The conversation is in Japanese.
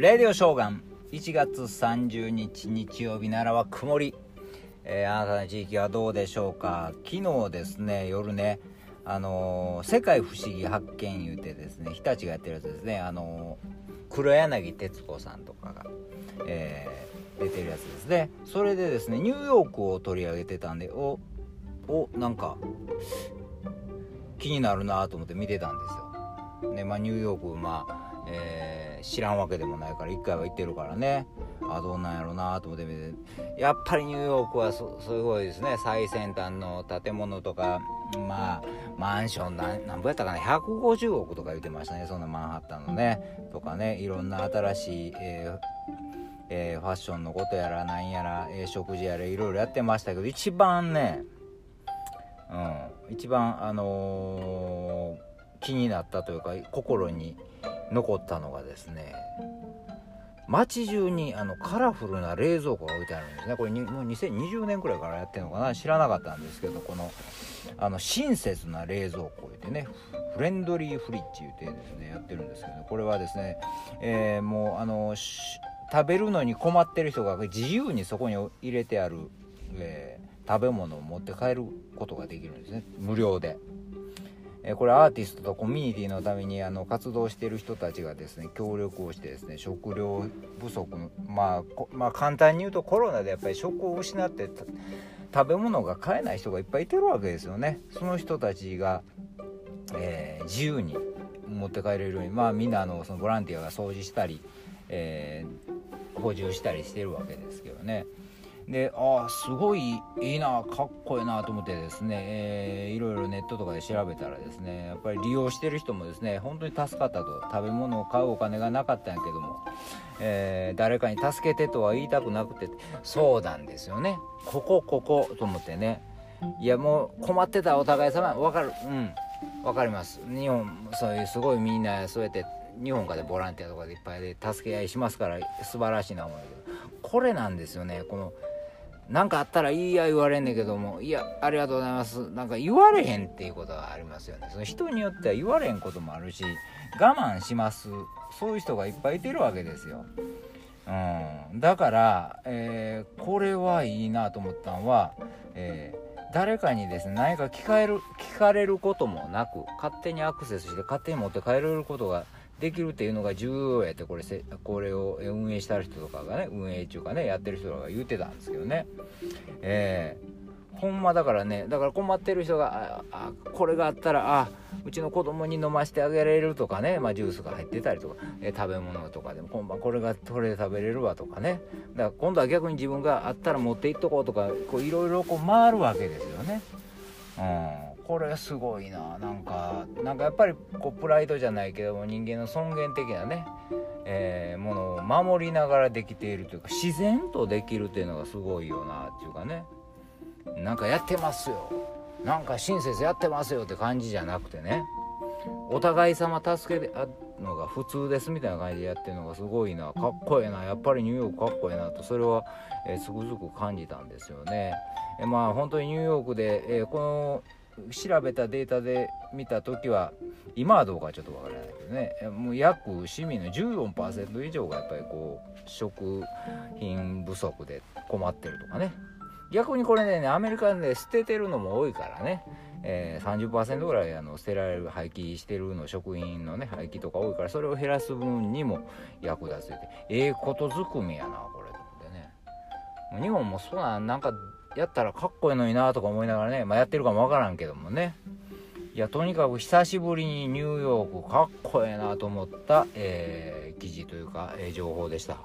レディオショーガン。1月30日日曜日ならは曇り、えー、あなたの地域はどうでしょうか？昨日ですね夜ねあのー、世界不思議発見言うてですね日立がやってるやつですねあのー、黒柳徹子さんとかが、えー、出てるやつですね。それでですねニューヨークを取り上げてたんでおおなんか気になるなと思って見てたんですよ。ねまあニューヨークまあえー、知らんわけでもないから1回は行ってるからね。あどうなんやろうなと思って見て。やっぱりニューヨークはすごいですね。最先端の建物とかまあマンションなんぼやったかな。150億とか言ってましたね。そんなマンハッタンのね。とかね。いろんな新しい、えーえー、ファッションのことやらなんやら、えー、食事やらいろいろやってましたけど一番ねうん。一番あのー、気になったというか心に残ったのがですね街中にあのカラフルな冷蔵庫が置いてあるんですね。これにもう2020年くらいからやってるのかな？知らなかったんですけどこのあの親切な冷蔵庫言ってねフレンドリーフリッジ言ってですねやってるんですけどこれはですね、えー、もうあの食べるのに困ってる人が自由にそこに入れてある、えー、食べ物を持って帰ることができるんですね。無料で。えこれアーティストとコミュニティのためにあの活動している人たちがですね協力をしてですね食料不足、まあ、まあ簡単に言うとコロナでやっぱり食を失って食べ物が買えない人がいっぱいいてるわけですよね。その人たちが、えー、自由に持って帰れるようにまあみんなのそのボランティアが掃除したり、えー、補充したりしてるわけですけどね。でああすごいいいなかっこいいなと思ってですね、えー、いろいろネットとかで調べたらですねやっぱり利用してる人もですね本当に助かったと。食べ物を買うお金がなかったんやけども、えー、誰かに助けてとは言いたくなくてそうなんですよね。ここここと思ってね。いやもう困ってたお互い様分かる。うん。分かります。日本そういうすごいみんなそうやって日本かでボランティアとかでいっぱいで助け合いしますから素晴らしいな思うけど。これなんですよね。この何かあったらいいや言われんねんけどもいやありがとうございます。なんか言われへんっていうことがありますよね。その人によっては言われへんこともあるし我慢します。そういう人がいっぱいいてるわけですよ、うん、だから、えー、これはいいなと思ったのは、えー、誰かにですね何か聞かれる聞かれることもなく勝手にアクセスして勝手に持って帰れることができるっていうのが重要やってこれせこれを運営した人とかがね運営中かねやってる人とかが言ってたんですけどね。えー、ほんまだからねだから困ってる人があこれがあったらあうちの子供に飲ませてあげられるとかね、まあ、ジュースが入ってたりとか、えー、食べ物とかでも今晩これがこれで食べれるわとかね。だから今度は逆に自分があったら持っていっとこうとかいろいろ回るわけですよね。うん。これすごいな。なんかなんかやっぱりこうプライドじゃないけども人間の尊厳的なね、えー、ものを守りながらできているというか自然とできるっていうのがすごいよなっていうかね。なんかやってますよ。なんか親切やってますよって感じじゃなくてね。お互い様助けてあのが普通ですみたいな感じでやってるのがすごいな。かっこええな。やっぱりニューヨークかっこええなとそれは、えー、つくづく感じたんですよね。えまあ本当にニューヨークで、えー、この調べたデータで見た時は今はどうかちょっとわからないけどね。もう約市民の14%以上がやっぱりこう食品不足で困ってるとかね。逆にこれねアメリカで捨ててるのも多いからね、えー、30%ぐらいあの捨てられる廃棄してるの食品のね廃棄とか多いからそれを減らす分にも役立つって。ええことずくめやなこれと思ってね。日本もそうなんなんかやったらかっこいいのになとか思いながらね、まあ、やってるかもわからんけどもねいやとにかく久しぶりにニューヨークかっこええなと思った、えー、記事というか、えー、情報でした。